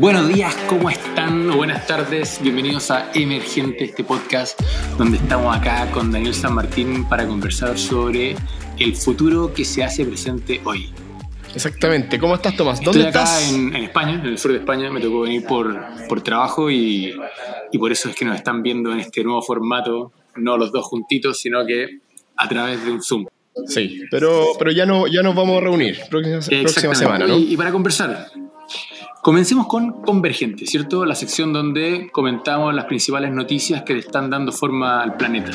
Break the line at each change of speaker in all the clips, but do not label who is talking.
Buenos días, ¿cómo están? buenas tardes, bienvenidos a Emergente, este podcast donde estamos acá con Daniel San Martín para conversar sobre el futuro que se hace presente hoy.
Exactamente, ¿cómo estás Tomás? ¿Dónde
Estoy acá
estás?
En, en, España, en el sur de España, me tocó venir por, por trabajo y, y por eso es que nos están viendo en este nuevo formato, no los dos juntitos, sino que a través de un Zoom.
Sí, pero, pero ya, no, ya nos vamos a reunir próxima, próxima semana, ¿no?
Y, y para conversar, Comencemos con Convergente, ¿cierto? La sección donde comentamos las principales noticias que le están dando forma al planeta.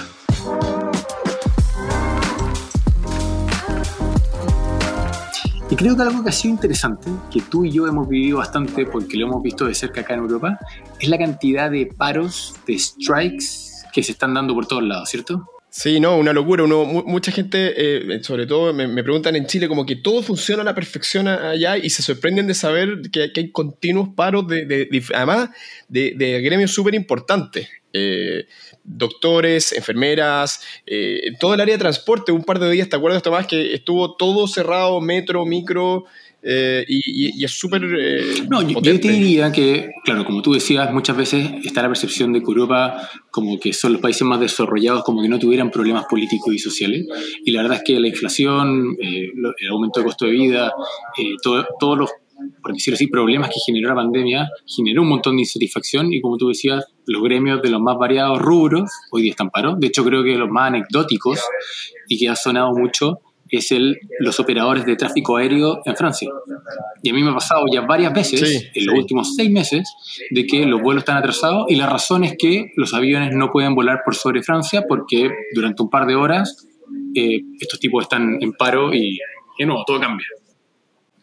Y creo que algo que ha sido interesante, que tú y yo hemos vivido bastante porque lo hemos visto de cerca acá en Europa, es la cantidad de paros, de strikes que se están dando por todos lados, ¿cierto?
Sí, no, una locura. Uno, mucha gente, eh, sobre todo me, preguntan en Chile, como que todo funciona a la perfección allá y se sorprenden de saber que, hay continuos paros, de, de, de además de, de gremios súper importantes. Eh, doctores, enfermeras, eh, todo el área de transporte. Un par de días, ¿te acuerdas, Tomás, que estuvo todo cerrado, metro, micro? Eh, y, y, es súper. Eh,
no, yo, yo, te diría que, claro, como tú decías, muchas veces está la percepción de que Europa, como que son los países más desarrollados, como que no tuvieran problemas políticos y sociales. Y la verdad es que la inflación, eh, el aumento de costo de vida, todo, todos los, por decirlo así, problemas que generó la pandemia, generó un montón de insatisfacción. Y como tú decías, los gremios de los más variados rubros hoy día están paros. De hecho, creo que los más anecdóticos y que ha sonado mucho es el, los operadores de tráfico aéreo en Francia. Y a mí me ha pasado ya varias veces, sí, en los sí. últimos seis meses, de que los vuelos están atrasados y la razón es que los aviones no pueden volar por sobre Francia porque durante un par de horas eh, estos tipos están en paro y, de nuevo, todo cambia.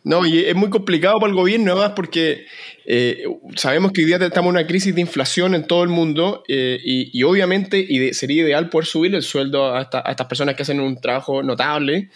No, y es muy complicado para el gobierno, además, porque eh, sabemos que hoy día estamos en una crisis de inflación en todo el mundo eh, y, y, obviamente sería ideal poder subir el sueldo a, estas personas que hacen un trabajo notable.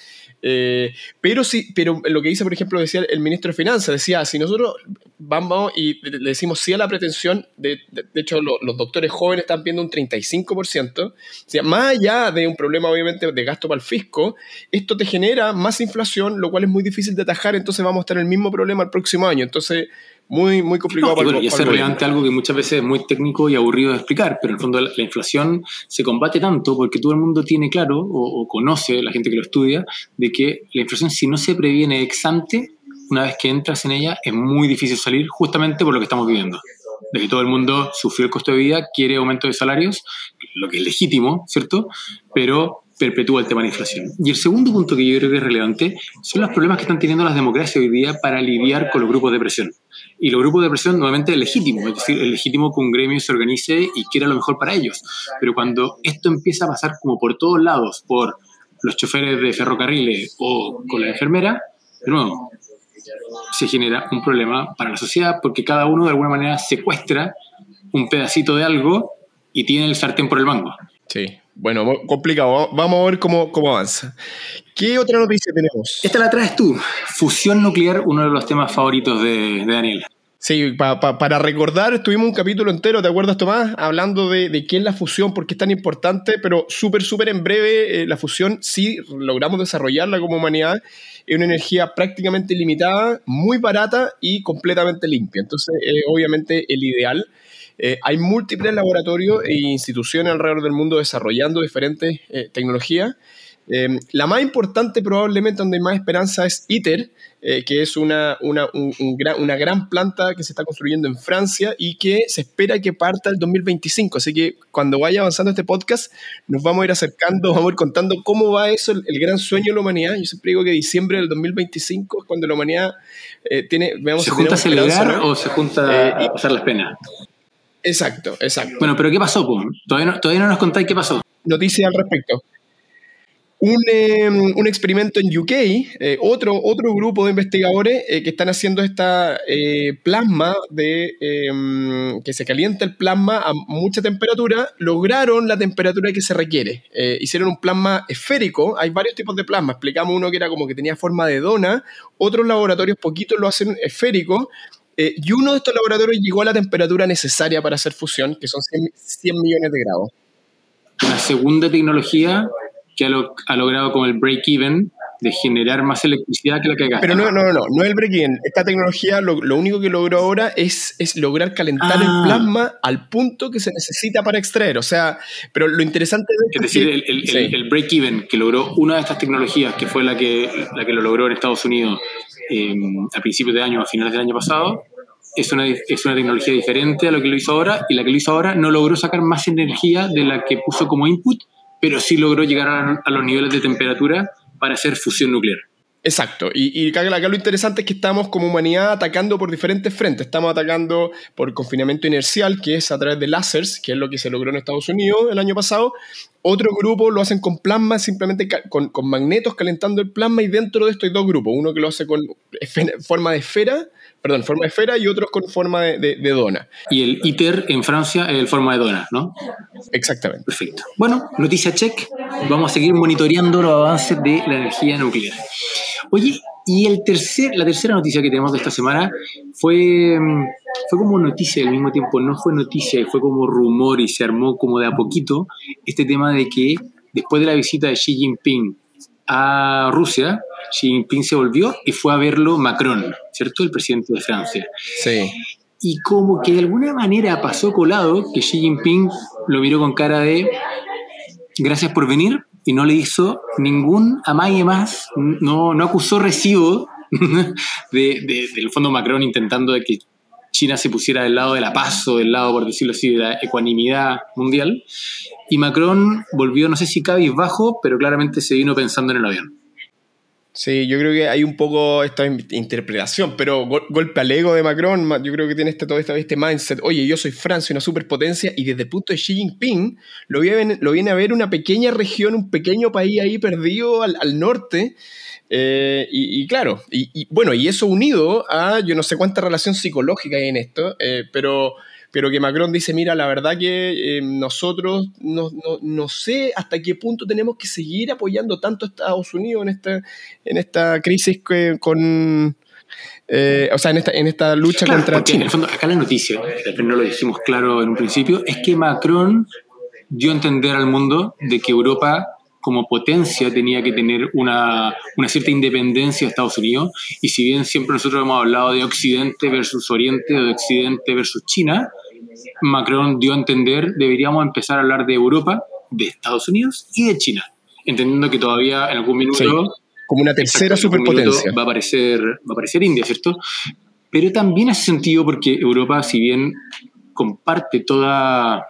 Eh, pero sí, pero lo que dice, por ejemplo, decía el ministro de Finanzas, decía, si nosotros vamos y le decimos sí a la pretensión, de, de, hecho lo, los doctores jóvenes están viendo un 35%, o sea, más allá de un problema obviamente de gasto para el fisco, esto te genera más inflación, lo cual es muy difícil de atajar, entonces vamos a en el mismo problema el próximo año. Entonces, muy, muy complicado
no,
para,
y bueno, y es relevante algo que muchas veces es muy técnico y aburrido de explicar, pero en el fondo la, la inflación se combate tanto porque todo el mundo tiene claro o, o, conoce, la gente que lo estudia, de que la inflación si no se previene ex ante, una vez que entras en ella es muy difícil salir justamente por lo que estamos viviendo. De que todo el mundo sufrió el costo de vida, quiere aumento de salarios, lo que es legítimo, ¿cierto? Pero perpetúa el tema de la inflación. Y el segundo punto que yo creo que es relevante son los problemas que están teniendo las democracias hoy día para lidiar con los grupos de presión. Y los grupos de presión nuevamente es legítimo, es decir, es legítimo que un gremio se organice y quiera lo mejor para ellos. Pero cuando esto empieza a pasar como por todos lados, por los choferes de ferrocarriles o con la enfermera, de nuevo, se genera un problema para la sociedad porque cada uno de alguna manera secuestra un pedacito de algo y tiene el sartén por el mango.
Sí, bueno, complicado. Vamos a ver cómo, cómo avanza. ¿Qué otra noticia tenemos?
Esta la traes tú. Fusión nuclear, uno de los temas favoritos de, de Daniel.
Sí, pa, pa, para recordar, tuvimos un capítulo entero, ¿te acuerdas, Tomás? Hablando de, de qué es la fusión, por qué es tan importante, pero súper, súper en breve, eh, la fusión sí logramos desarrollarla como humanidad. Es una energía prácticamente ilimitada, muy barata y completamente limpia. Entonces, eh, obviamente, el ideal. Eh, hay múltiples laboratorios e instituciones alrededor del mundo desarrollando diferentes eh, tecnologías. Eh, la más importante, probablemente, donde hay más esperanza es ITER, eh, que es una, una, un, un gran, una, gran, planta que se está construyendo en Francia y que se espera que parta el 2025. Así que cuando vaya avanzando este podcast, nos vamos a ir acercando, vamos a ir contando cómo va eso, el, el gran sueño de la humanidad. Yo siempre digo que diciembre del 2025 es cuando la humanidad eh, tiene.
Veamos ¿Se junta a celebrar o se junta a pasar las penas?
Exacto, exacto.
Bueno, pero ¿qué pasó? Po? Todavía, no, todavía no nos contáis qué pasó.
Noticias al respecto. Un, eh, un, experimento en UK, eh, otro, otro grupo de investigadores eh, que están haciendo esta eh, plasma de em, que se calienta el plasma a mucha temperatura, lograron la temperatura que se requiere. Hicieron un plasma esférico, hay varios tipos de plasma, explicamos uno que era como que tenía forma de dona, otros laboratorios poquitos lo hacen esférico, eh, y uno de estos laboratorios llegó a la temperatura necesaria para hacer fusión, que son 100, 100 millones de grados.
La segunda tecnología que ha, ha logrado como el break-even de generar más electricidad que la que gasta.
Pero no, no, no, no es el break-even. Esta tecnología lo, único que logró ahora es, es lograr calentar el ah. plasma al punto que se necesita para extraer. O sea, pero lo interesante
es, decir, el, el, break-even que logró una de estas tecnologías, que fue la que, la que lo logró en Estados Unidos eh, a principios de año, a finales del año pasado, es una, es una tecnología diferente a lo que lo hizo ahora y la que lo hizo ahora no logró sacar más energía de la que puso como input, pero sí logró llegar a, los niveles de temperatura para hacer fusión nuclear.
Exacto, y, acá, lo interesante es que estamos como humanidad atacando por diferentes frentes. Estamos atacando por confinamiento inercial, que es a través de láseres, que es lo que se logró en Estados Unidos el año pasado. Otro grupo lo hacen con plasma, simplemente con, magnetos calentando el plasma, y dentro de esto hay dos grupos. Uno que lo hace con forma de esfera perdón, forma de esfera y otros con forma de, dona.
Y el ITER en Francia es el forma de dona, ¿no?
Exactamente.
Perfecto. Bueno, noticia check. Vamos a seguir monitoreando los avances de la energía nuclear. Oye, y el tercer, la tercera noticia que tenemos de esta semana fue, fue como noticia al mismo tiempo, no fue noticia, fue como rumor y se armó como de a poquito este tema de que después de la visita de Xi Jinping a Rusia, Xi Jinping se volvió y fue a verlo Macron, ¿cierto? El presidente de Francia.
Sí.
Y como que de alguna manera pasó colado que Xi Jinping lo miró con cara de gracias por venir y no le hizo ningún amague más, no, no acusó recibo de, del fondo Macron intentando de que China se pusiera del lado de la paz o del lado, por decirlo así, de la ecuanimidad mundial. Y Macron volvió, no sé si cabizbajo, pero claramente se vino pensando en el avión.
Sí, yo creo que hay un poco esta interpretación, pero golpe al ego de Macron, yo creo que tiene este, todo este, este mindset, oye, yo soy Francia, una superpotencia, y desde el punto de Xi Jinping lo viene, lo viene a ver una pequeña región, un pequeño país ahí perdido al, al norte, eh, y, claro, y, bueno, y eso unido a yo no sé cuánta relación psicológica hay en esto, eh, pero, pero que Macron dice, mira, la verdad que eh, nosotros no, no, sé hasta qué punto tenemos que seguir apoyando tanto a Estados Unidos en esta, en esta crisis con... o sea, en esta, en esta lucha contra China.
En el fondo, acá la noticia, no lo dijimos claro en un principio, es que Macron dio a entender al mundo de que Europa como potencia tenía que tener una, una, cierta independencia de Estados Unidos. Y si bien siempre nosotros hemos hablado de Occidente versus Oriente o de Occidente versus China, Macron dio a entender deberíamos empezar a hablar de Europa, de Estados Unidos y de China, entendiendo que todavía en algún minuto...
como una tercera superpotencia.
Va a, aparecer, va a aparecer India, ¿cierto? Pero también hace sentido porque Europa, si bien comparte toda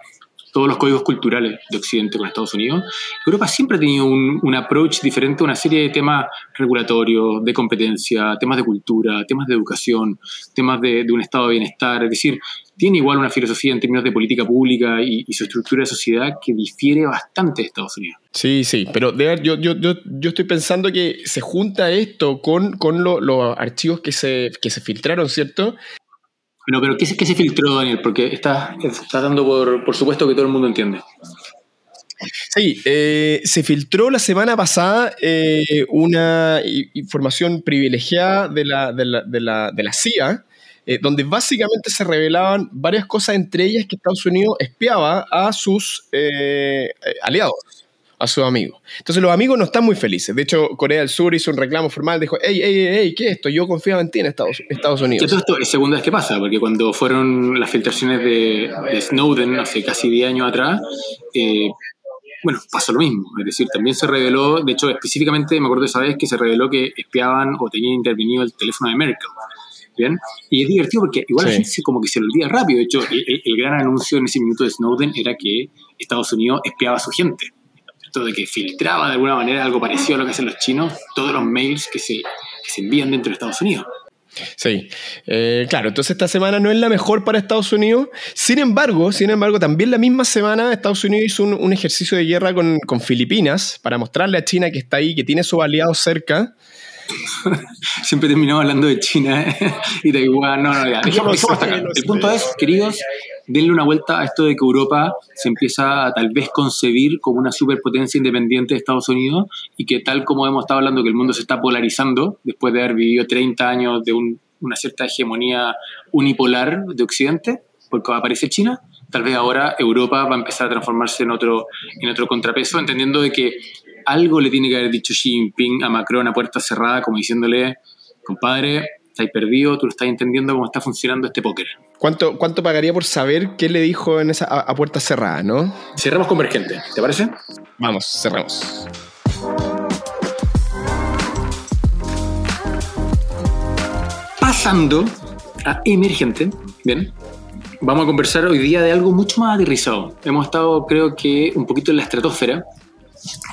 todos los códigos culturales de Occidente con Estados Unidos, Europa siempre ha tenido un, approach diferente a una serie de temas regulatorios, de competencia, temas de cultura, temas de educación, temas de, un estado de bienestar. Es decir, tiene igual una filosofía en términos de política pública y, su estructura de sociedad que difiere bastante de Estados Unidos.
Sí, sí, pero de, yo, yo, yo, yo, estoy pensando que se junta esto con, con los archivos que se, que se filtraron, ¿cierto?
Bueno, pero ¿qué, qué se filtró, Daniel? Porque está, está dando por, por supuesto que todo el mundo entiende.
Sí, eh, se filtró la semana pasada eh, una información privilegiada de la, de la, de la, de la CIA, eh, donde básicamente se revelaban varias cosas, entre ellas que Estados Unidos espiaba a sus aliados a sus amigos. Entonces los amigos no están muy felices. De hecho, Corea del Sur hizo un reclamo formal, dijo, hey, hey, hey, ¿qué es esto? Yo confiaba en ti en Estados, Estados Unidos.
esto es segunda vez que pasa, porque cuando fueron las filtraciones de, Snowden hace casi 10 años atrás, eh, bueno, pasó lo mismo. Es decir, también se reveló, de hecho, específicamente me acuerdo de esa vez que se reveló que espiaban o tenían intervenido el teléfono de Merkel. ¿Bien? Y es divertido porque igual la gente como que se lo olvida rápido. De hecho, el, el, gran anuncio en ese minuto de Snowden era que Estados Unidos espiaba a su gente de que filtraba de alguna manera algo parecido a lo que hacen los chinos, todos los mails que se, se envían dentro de Estados Unidos.
Sí, eh, claro, entonces esta semana no es la mejor para Estados Unidos. Sin embargo, sin embargo, también la misma semana Estados Unidos hizo un, ejercicio de guerra con, con, Filipinas para mostrarle a China que está ahí, que tiene sus aliados cerca.
Siempre terminamos hablando de China ¿eh? y Taiwán. No, no, ya. El punto es, queridos, denle una vuelta a esto de que Europa se empieza a tal vez concebir como una superpotencia independiente de Estados Unidos y que tal como hemos estado hablando que el mundo se está polarizando después de haber vivido 30 años de una cierta hegemonía unipolar de Occidente, porque aparece China, tal vez ahora Europa va a empezar a transformarse en otro, en otro contrapeso, entendiendo de que algo le tiene que haber dicho Xi Jinping a Macron a puerta cerrada, como diciéndole, compadre, estáis perdido, tú no estás entendiendo cómo está funcionando este póker.
¿Cuánto, ¿Cuánto pagaría por saber qué le dijo en esa, a, puerta cerrada, no?
Cerramos convergente, ¿te parece?
Vamos, cerramos.
Pasando a emergente, bien, vamos a conversar hoy día de algo mucho más aterrizado. Hemos estado, creo que, un poquito en la estratosfera,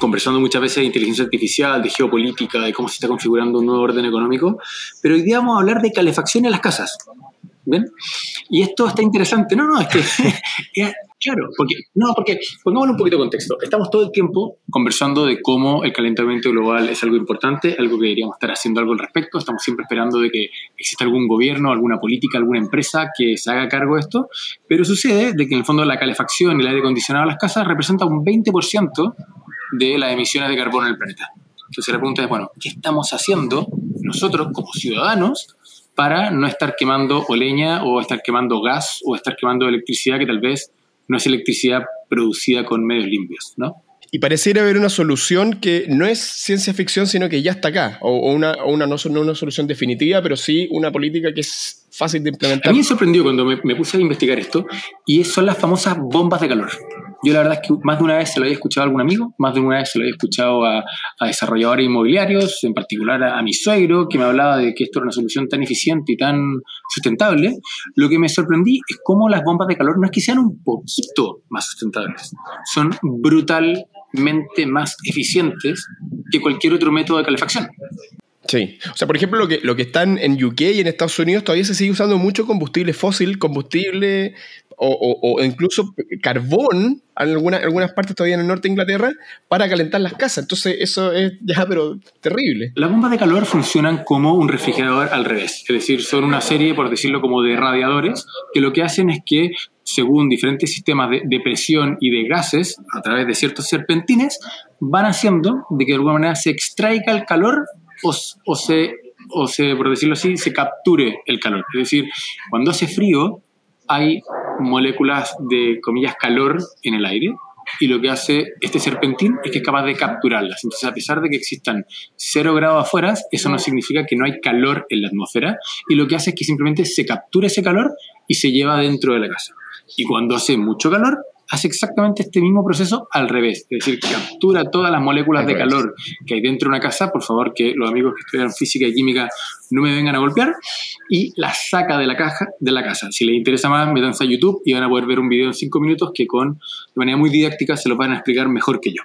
conversando muchas veces de inteligencia artificial, de geopolítica, de cómo se está configurando un nuevo orden económico, pero hoy día vamos a hablar de calefacción en las casas. ¿Bien? Y esto está interesante. No, no, es que. claro, porque. No, porque. Pongámosle un poquito de contexto. Estamos todo el tiempo conversando de cómo el calentamiento global es algo importante, algo que deberíamos estar haciendo algo al respecto. Estamos siempre esperando de que exista algún gobierno, alguna política, alguna empresa que se haga cargo de esto. Pero sucede de que en el fondo la calefacción y el aire acondicionado de las casas representa un 20% de las emisiones de carbono en el planeta. Entonces la pregunta es, bueno, ¿qué estamos haciendo nosotros como ciudadanos para no estar quemando o leña o estar quemando gas o estar quemando electricidad que tal vez no es electricidad producida con medios limpios, ¿no?
Y pareciera haber una solución que no es ciencia ficción, sino que ya está acá. O, una, una no, no, una solución definitiva, pero sí una política que es fácil de implementar.
A mí me sorprendió cuando me, me puse a investigar esto, y son las famosas bombas de calor. Yo la verdad es que más de una vez se lo había escuchado a algún amigo, más de una vez se lo había escuchado a, desarrolladores inmobiliarios, en particular a, mi suegro, que me hablaba de que esto era una solución tan eficiente y tan sustentable. Lo que me sorprendí es cómo las bombas de calor no es que sean un poquito más sustentables, son brutalmente más eficientes que cualquier otro método de calefacción.
Sí. O sea, por ejemplo, lo que, lo que están en UK y en Estados Unidos todavía se sigue usando mucho combustible fósil, combustible o, incluso carbón en algunas, algunas partes todavía en el norte de Inglaterra para calentar las casas. Entonces eso es ya, pero terrible.
Las bombas de calor funcionan como un refrigerador al revés. Es decir, son una serie, por decirlo como de radiadores, que lo que hacen es que según diferentes sistemas de, de, presión y de gases a través de ciertos serpentines, van haciendo de que de alguna manera se extraiga el calor o, o, se, o se, por decirlo así, se capture el calor. Es decir, cuando hace frío, hay moléculas de, comillas, calor en el aire y lo que hace este serpentín es que es capaz de capturarlas. Entonces, a pesar de que existan cero grados afuera, eso no significa que no hay calor en la atmósfera y lo que hace es que simplemente se captura ese calor y se lleva dentro de la casa. Y cuando hace mucho calor, hace exactamente este mismo proceso al revés, es decir, captura todas las moléculas de calor que hay dentro de una casa, por favor que los amigos que estudian física y química no me vengan a golpear, y las saca de la caja de la casa. Si les interesa más, métanse a YouTube y van a poder ver un video en cinco minutos que con, de manera muy didáctica se los van a explicar mejor que yo.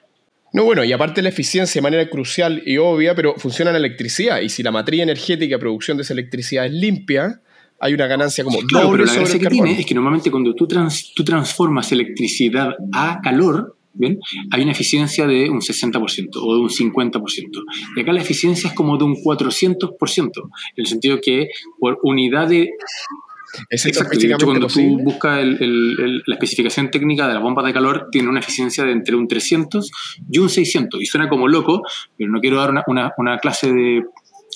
No, bueno, y aparte la eficiencia de manera crucial y obvia, pero funciona la electricidad, y si la matriz energética de producción de esa electricidad es limpia, hay una ganancia como
claro, pero la gracia que tiene es que normalmente cuando tú, tú transformas electricidad a calor, ¿bien? hay una eficiencia de un 60% o de un 50%. Y acá la eficiencia es como de un 400%, en el sentido que por unidad de...
Es Exacto, de
cuando tú buscas la especificación técnica de las bombas de calor, tiene una eficiencia de entre un 300 y un 600. Y suena como loco, pero no quiero dar una, una, clase de,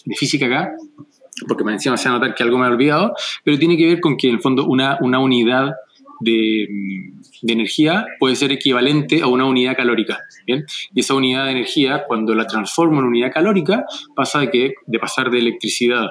de física acá, porque me encima se va a notar que algo me ha olvidado, pero tiene que ver con que en el fondo una, una unidad de, de, energía puede ser equivalente a una unidad calórica. ¿bien? Y esa unidad de energía, cuando la transformo en unidad calórica, pasa de, que, de pasar de electricidad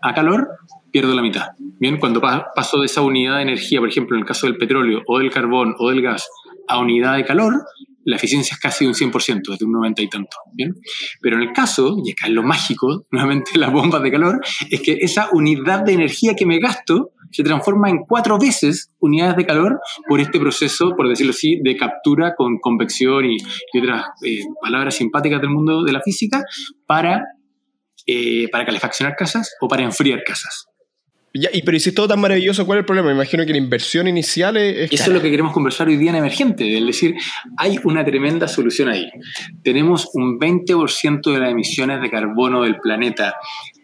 a calor, pierdo la mitad. Bien, cuando paso de esa unidad de energía, por ejemplo, en el caso del petróleo o del carbón o del gas, a unidad de calor, la eficiencia es casi un 100%, de un 90 y tanto. ¿bien? Pero en el caso, y acá es lo mágico, nuevamente las bombas de calor, es que esa unidad de energía que me gasto se transforma en cuatro veces unidades de calor por este proceso, por decirlo así, de captura con convección y, otras eh, palabras simpáticas del mundo de la física para, eh, para calefaccionar casas o para enfriar casas.
Ya, y pero si es todo tan maravilloso, ¿cuál es el problema? Me imagino que la inversión inicial es...
Eso es lo que queremos conversar hoy día en Emergente, es decir, hay una tremenda solución ahí. Tenemos un 20% de las emisiones de carbono del planeta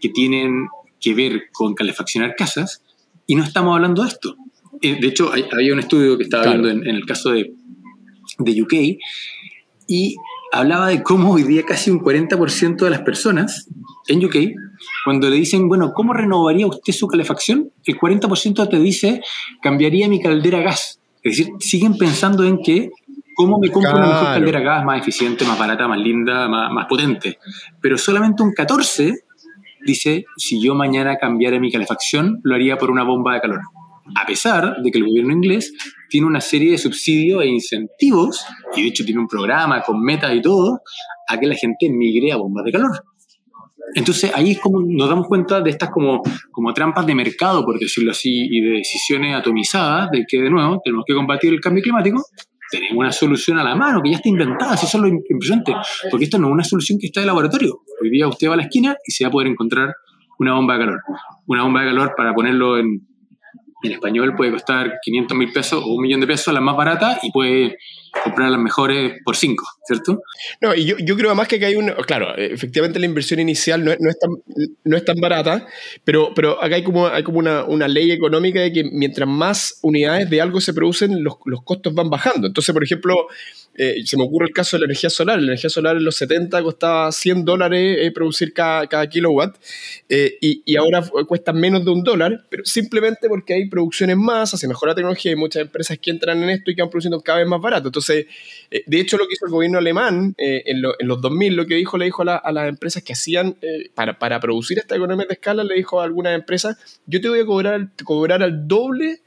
que tienen que ver con calefaccionar casas y no estamos hablando de esto. Eh, de hecho, hay, había un estudio que estaba viendo en, el caso de, de UK y hablaba de cómo hoy día casi un 40% de las personas en UK, cuando le dicen, bueno, ¿cómo renovaría usted su calefacción? El 40% te dice, cambiaría mi caldera a gas. Es decir, siguen pensando en que ¿Cómo me compro una mejor caldera gas más eficiente, más barata, más linda, más, más potente? Pero solamente un 14 dice, si yo mañana cambiara mi calefacción, lo haría por una bomba de calor. A pesar de que el gobierno inglés tiene una serie de subsidios e incentivos, y de hecho tiene un programa con metas y todo, a que la gente migre a bombas de calor. Entonces ahí es como nos damos cuenta de estas como, como trampas de mercado, por decirlo así, y de decisiones atomizadas, de que de nuevo tenemos que combatir el cambio climático, tenemos una solución a la mano que ya está inventada, eso es lo impresionante, porque esto no es una solución que está de laboratorio. Hoy día usted va a la esquina y se va a poder encontrar una bomba de calor. Una bomba de calor para ponerlo en, en español puede costar 500 mil pesos o un millón de pesos, la más barata, y puede comprar las mejores por 5, ¿cierto?
No, y yo, yo creo además que hay un, claro, efectivamente la inversión inicial no es, no es, tan, no es tan barata, pero, pero acá hay como, hay como una, una, ley económica de que mientras más unidades de algo se producen, los, los costos van bajando. Entonces, por ejemplo, eh, se me ocurre el caso de la energía solar. La energía solar en los 70 costaba 100 dólares eh, producir cada, kilowatt eh, y, ahora cuesta menos de un dólar, pero simplemente porque hay producciones más, hace mejor la tecnología y muchas empresas que entran en esto y que van produciendo cada vez más barato. Entonces, de hecho, lo que hizo el gobierno alemán en, lo, en, los 2000, lo que dijo, le dijo a las empresas que hacían para, para producir esta economía de escala, le dijo a algunas empresas, yo te voy a cobrar, cobrar al doble,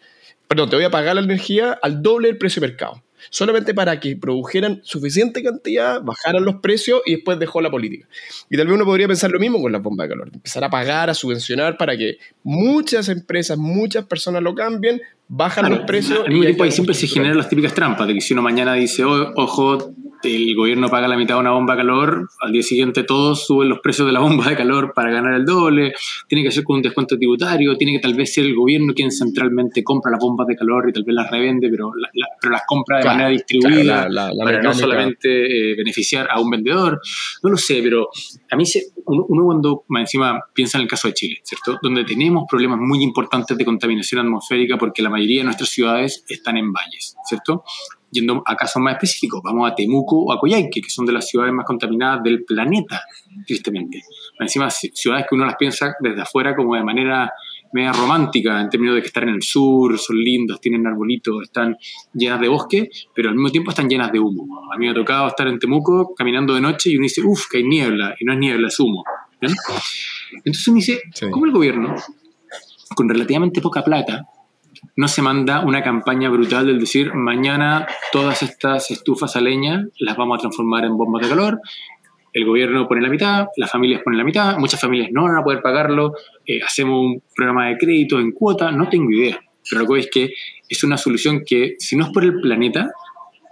perdón, te voy a pagar la energía al doble del precio de mercado solamente para que produjeran suficiente cantidad, bajaran los precios y después dejó la política. Y tal vez uno podría pensar lo mismo con la bomba de calor, empezar a pagar, a subvencionar para que muchas empresas, muchas personas lo cambien, bajan los precios.
Al mismo tiempo ahí siempre se generan las típicas trampas, de que si uno mañana dice, oh, ojo, el gobierno paga la mitad de una bomba de calor, al día siguiente todos suben los precios de la bomba de calor para ganar el doble, tiene que ser con un descuento tributario, tiene que tal vez ser el gobierno quien centralmente compra las bombas de calor y tal vez las revende, pero, la, la, pero las compra de claro, manera distribuida claro, la, para no solamente eh, beneficiar a un vendedor. No lo sé, pero a mí se, uno, uno, cuando encima piensa en el caso de Chile, ¿cierto? Donde tenemos problemas muy importantes de contaminación atmosférica porque la mayoría de nuestras ciudades están en valles, ¿cierto? Yendo a casos más específicos, vamos a Temuco o a Coyhaique, que son de las ciudades más contaminadas del planeta, tristemente. Encima, ciudades que uno las piensa desde afuera como de manera media romántica, en términos de que están en el sur, son lindos, tienen arbolitos, están llenas de bosque, pero al mismo tiempo están llenas de humo. A mí me ha tocado estar en Temuco caminando de noche y uno dice, uff, que hay niebla, y no es niebla, es humo. ¿bien? Entonces uno dice, sí. ¿cómo el gobierno, con relativamente poca plata, no se manda una campaña brutal del decir, mañana todas estas estufas a leña las vamos a transformar en bombas de calor, el gobierno pone la mitad, las familias ponen la mitad, muchas familias no van a poder pagarlo, eh, hacemos un programa de crédito en cuota, no tengo idea. Pero lo que es que es una solución que, si no es por el planeta,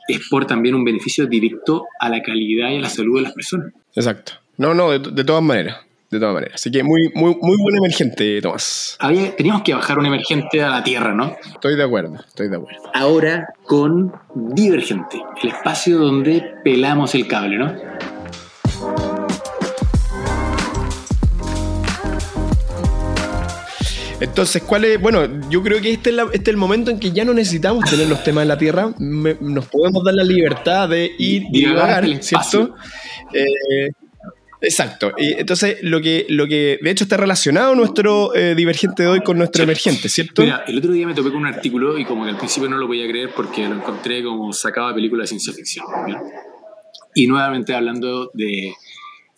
es por también un beneficio directo a la calidad y a la salud de las personas.
Exacto. No, no, de, de todas maneras de todas maneras. Así que muy, muy, muy buen emergente, Tomás.
Había, teníamos que bajar un emergente a la Tierra, ¿no?
Estoy de acuerdo, estoy de acuerdo.
Ahora con Divergente, el espacio donde pelamos el cable, ¿no?
Entonces, ¿cuál es? Bueno, yo creo que este es, la, este es, el momento en que ya no necesitamos tener los temas en la Tierra. Me, nos podemos dar la libertad de ir y divagar, ¿cierto? Eh, Exacto. Y entonces, lo que, lo que de hecho está relacionado nuestro eh, divergente de hoy con nuestro emergente, ¿cierto?
Mira, el otro día me topé con un artículo y como que al principio no lo podía creer porque lo encontré como sacado de película de ciencia ficción. ¿no? Y nuevamente hablando de,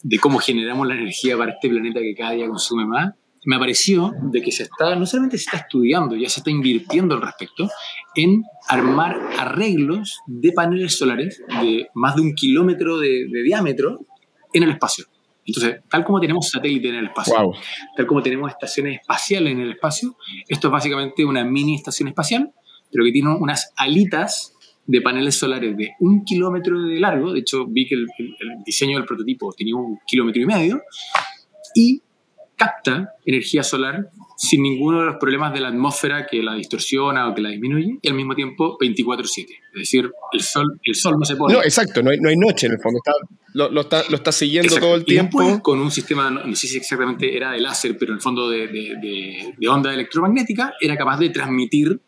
de cómo generamos la energía para este planeta que cada día consume más, me apareció de que se está, no solamente se está estudiando, ya se está invirtiendo al respecto, en armar arreglos de paneles solares de más de un kilómetro de, de diámetro en el espacio. Entonces, tal como tenemos satélites en el espacio, wow. tal como tenemos estaciones espaciales en el espacio, esto es básicamente una mini estación espacial, pero que tiene unas alitas de paneles solares de un kilómetro de largo. De hecho, vi que el, el, el diseño del prototipo tenía un kilómetro y medio y capta energía solar sin ninguno de los problemas de la atmósfera que la distorsiona o que la disminuye, y al mismo tiempo 24/7. Es decir, el sol, el sol no se pone.
No, exacto, no hay, no hay noche en el fondo, está, lo, lo, está, lo está siguiendo exacto. todo el tiempo.
Después, con un sistema, no sé si exactamente era de láser, pero en el fondo de, de, de, de onda electromagnética, era capaz de transmitir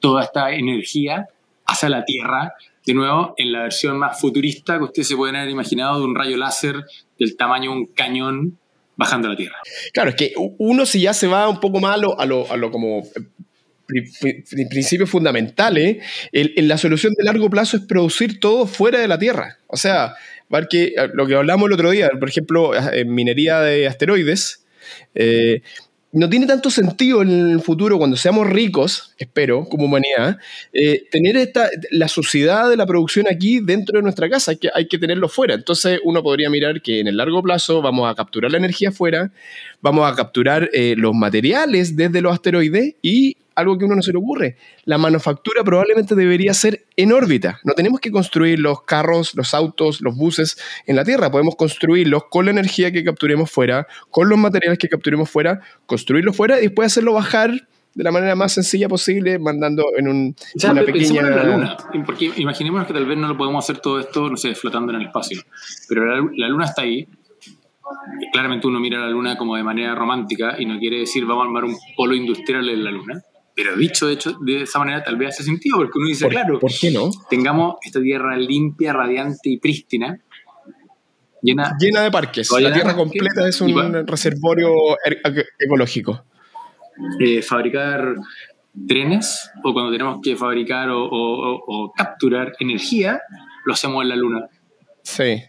toda esta energía hacia la Tierra, de nuevo, en la versión más futurista que ustedes se pueden haber imaginado de un rayo láser del tamaño de un cañón bajando la Tierra.
Claro, es que uno si ya se va un poco más a lo, a lo, como principios fundamentales, en la solución de largo plazo es producir todo fuera de la Tierra. O sea, que, lo que hablamos el otro día, por ejemplo, en minería de asteroides, eh, no tiene tanto sentido en el futuro, cuando seamos ricos, espero, como humanidad, eh, tener esta, la sociedad de la producción aquí dentro de nuestra casa, hay que, hay que tenerlo fuera. Entonces uno podría mirar que en el largo plazo vamos a capturar la energía fuera, vamos a capturar eh, los materiales desde los asteroides y algo que a uno no se le ocurre. La manufactura probablemente debería ser en órbita. No tenemos que construir los carros, los autos, los buses en la Tierra. Podemos construirlos con la energía que capturemos fuera, con los materiales que capturemos fuera, construirlos fuera y después hacerlo bajar de la manera más sencilla posible, mandando en un,
una pequeña... la luna, porque imaginémonos que tal vez no lo podemos hacer todo esto, no sé, flotando en el espacio, pero la luna está ahí, claramente uno mira la luna como de manera romántica y no quiere decir vamos a armar un polo industrial en la luna. Pero dicho de, hecho, de esa manera tal vez hace sentido, porque uno dice, claro,
¿por qué no?
Tengamos esta tierra limpia, radiante y prístina,
llena, llena de parques. La tierra completa es un reservorio er, ecológico.
Eh, fabricar trenes, o cuando tenemos que fabricar o capturar energía, lo hacemos en la luna.
Sí.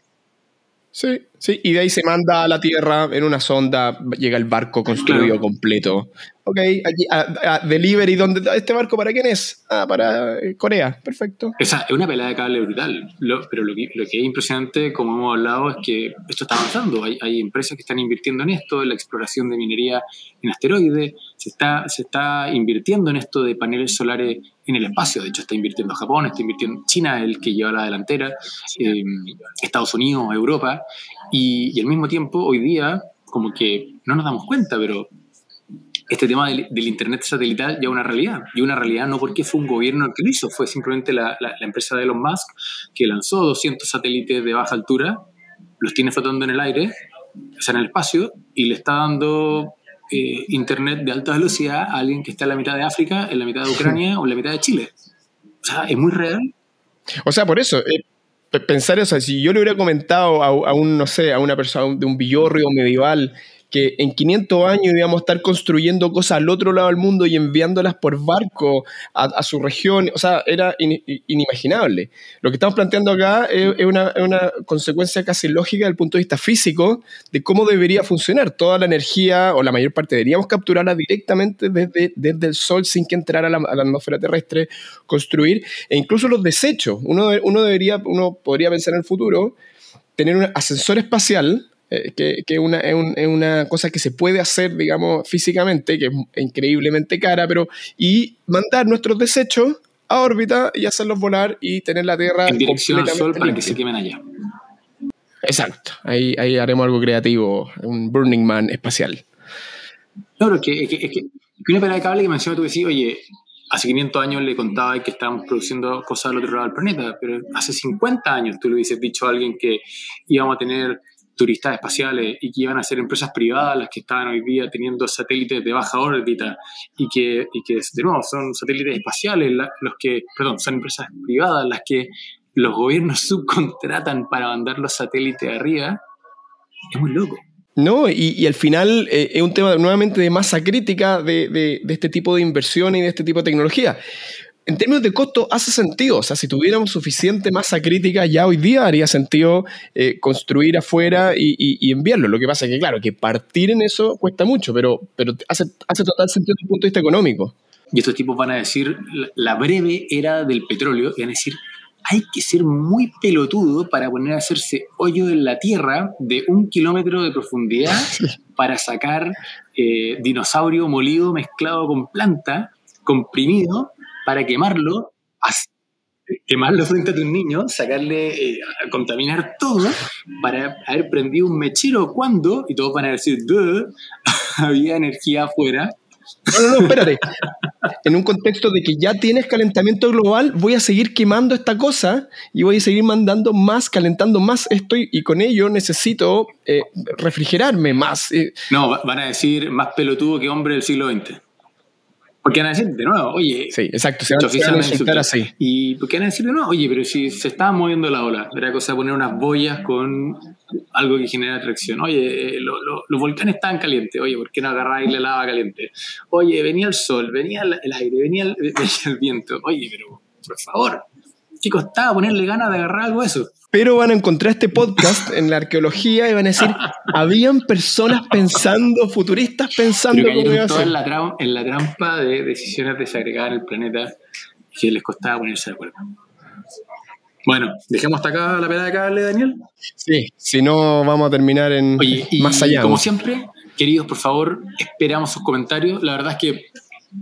Sí, sí, y de ahí se manda a la Tierra en una sonda, llega el barco construido completo. Ok, allí, a, delivery, ¿dónde, ¿este barco para quién es? Ah, para eh, Corea, perfecto.
Esa es una pelea de cable brutal, pero lo que, es impresionante, como hemos hablado, es que esto está avanzando. Hay, empresas que están invirtiendo en esto, en la exploración de minería en asteroides, se está, se está invirtiendo en esto de paneles solares en el espacio. De hecho, está invirtiendo Japón, está invirtiendo China, el que lleva la delantera, eh, Estados Unidos, Europa. Y, al mismo tiempo, hoy día, como que no nos damos cuenta, pero este tema del, Internet satelital ya es una realidad. Y una realidad no porque fue un gobierno el que lo hizo, fue simplemente la, la, empresa de Elon Musk que lanzó 200 satélites de baja altura, los tiene flotando en el aire, o sea, en el espacio, y le está dando eh, internet de alta velocidad a alguien que está en la mitad de África, en la mitad de Ucrania o en la mitad de Chile. O sea, es muy real.
O sea, por eso, eh, pensar eso, si yo le hubiera comentado a, un, no sé, a una persona de un villorrio medieval que en 500 años íbamos a estar construyendo cosas al otro lado del mundo y enviándolas por barco a, su región. O sea, era inimaginable. Lo que estamos planteando acá es, una, consecuencia casi lógica desde el punto de vista físico de cómo debería funcionar. Toda la energía, o la mayor parte, deberíamos capturarla directamente desde, desde el Sol sin que entrara a la, atmósfera terrestre, construir, e incluso los desechos. Uno, uno, debería, uno podría pensar en el futuro tener un ascensor espacial eh, que, que una, es, una cosa que se puede hacer, digamos, físicamente, que es increíblemente cara, pero y mandar nuestros desechos a órbita y hacerlos volar y tener la Tierra
en dirección al Sol para que se quemen allá.
Exacto, ahí, ahí haremos algo creativo, un Burning Man espacial.
No, pero es que, es que, es que una pelea de cable que menciona tú decís, oye, hace 500 años le contaba que estábamos produciendo cosas al otro lado del planeta, pero hace 50 años tú le hubieses dicho a alguien que íbamos a tener turistas espaciales y que iban a ser empresas privadas las que estaban hoy día teniendo satélites de baja órbita y que, y que de nuevo, son satélites espaciales los que, perdón, son empresas privadas las que los gobiernos subcontratan para mandar los satélites arriba, es muy loco.
No, y, al final eh, es un tema nuevamente de masa crítica de, de, de, este tipo de inversión y de este tipo de tecnología en términos de costo hace sentido. O sea, si tuviéramos suficiente masa crítica, ya hoy día haría sentido eh, construir afuera y, enviarlo. Lo que pasa es que, claro, que partir en eso cuesta mucho, pero, pero hace, hace total sentido desde el punto de vista económico.
Y estos tipos van a decir la breve era del petróleo y van a decir, hay que ser muy pelotudo para poner a hacerse hoyo en la tierra de un kilómetro de profundidad para sacar eh, dinosaurio molido mezclado con planta, comprimido, para quemarlo, quemarlo frente a tus niños, sacarle, eh, contaminar todo, para haber prendido un mechero cuando, y todos van a decir, había energía afuera.
No, no, no, espérate. en un contexto de que ya tienes calentamiento global, voy a seguir quemando esta cosa y voy a seguir mandando más, calentando más esto y, con ello necesito eh, refrigerarme más.
No, van a decir más pelotudo que hombre del siglo XX. Porque van a decir de nuevo, oye.
Sí, exacto, se van, a insultar así.
Y porque van a decir de nuevo, oye, pero si se estaba moviendo la ola, era cosa de poner unas boyas con algo que genera atracción. Oye, los volcanes estaban calientes, oye, ¿por qué no agarráis la lava caliente? Oye, venía el sol, venía el, aire, venía el, venía el viento. Oye, pero por favor, ¿qué costaba ponerle ganas de agarrar algo a eso?
pero van a encontrar este podcast en la arqueología y van a decir, habían personas pensando, futuristas pensando
cómo iba a ser. En la, en la trampa de decisiones desagregadas en el planeta que les costaba ponerse de acuerdo. Bueno, dejemos hasta acá la peda de cable, Daniel.
Sí, si no vamos a terminar en más allá.
Como siempre, queridos, por favor, esperamos sus comentarios. La verdad es que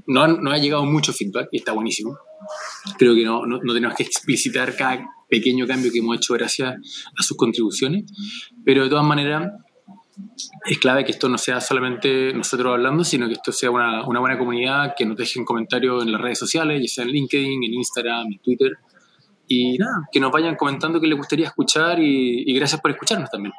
no, no ha llegado mucho feedback y está buenísimo. Creo que no, no, tenemos que explicitar cada pequeño cambio que hemos hecho gracias a sus contribuciones, pero de todas maneras es clave que esto no sea solamente nosotros hablando, sino que esto sea una, una buena comunidad, que nos dejen comentarios en las redes sociales, ya sea en LinkedIn, en Instagram, en Twitter, y nada, que nos vayan comentando qué les gustaría escuchar y, gracias por escucharnos también.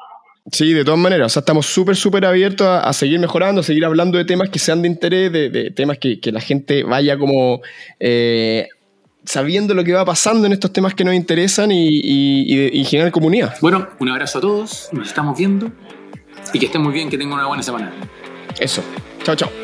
Sí, de todas maneras, o sea, estamos súper, súper abiertos a, seguir mejorando, a seguir hablando de temas que sean de interés, de, temas que, que, la gente vaya como eh, sabiendo lo que va pasando en estos temas que nos interesan y, y, generar comunidad.
Bueno, un abrazo a todos, nos estamos viendo y que estén muy bien, que tengan una buena semana.
Eso, chao, chao.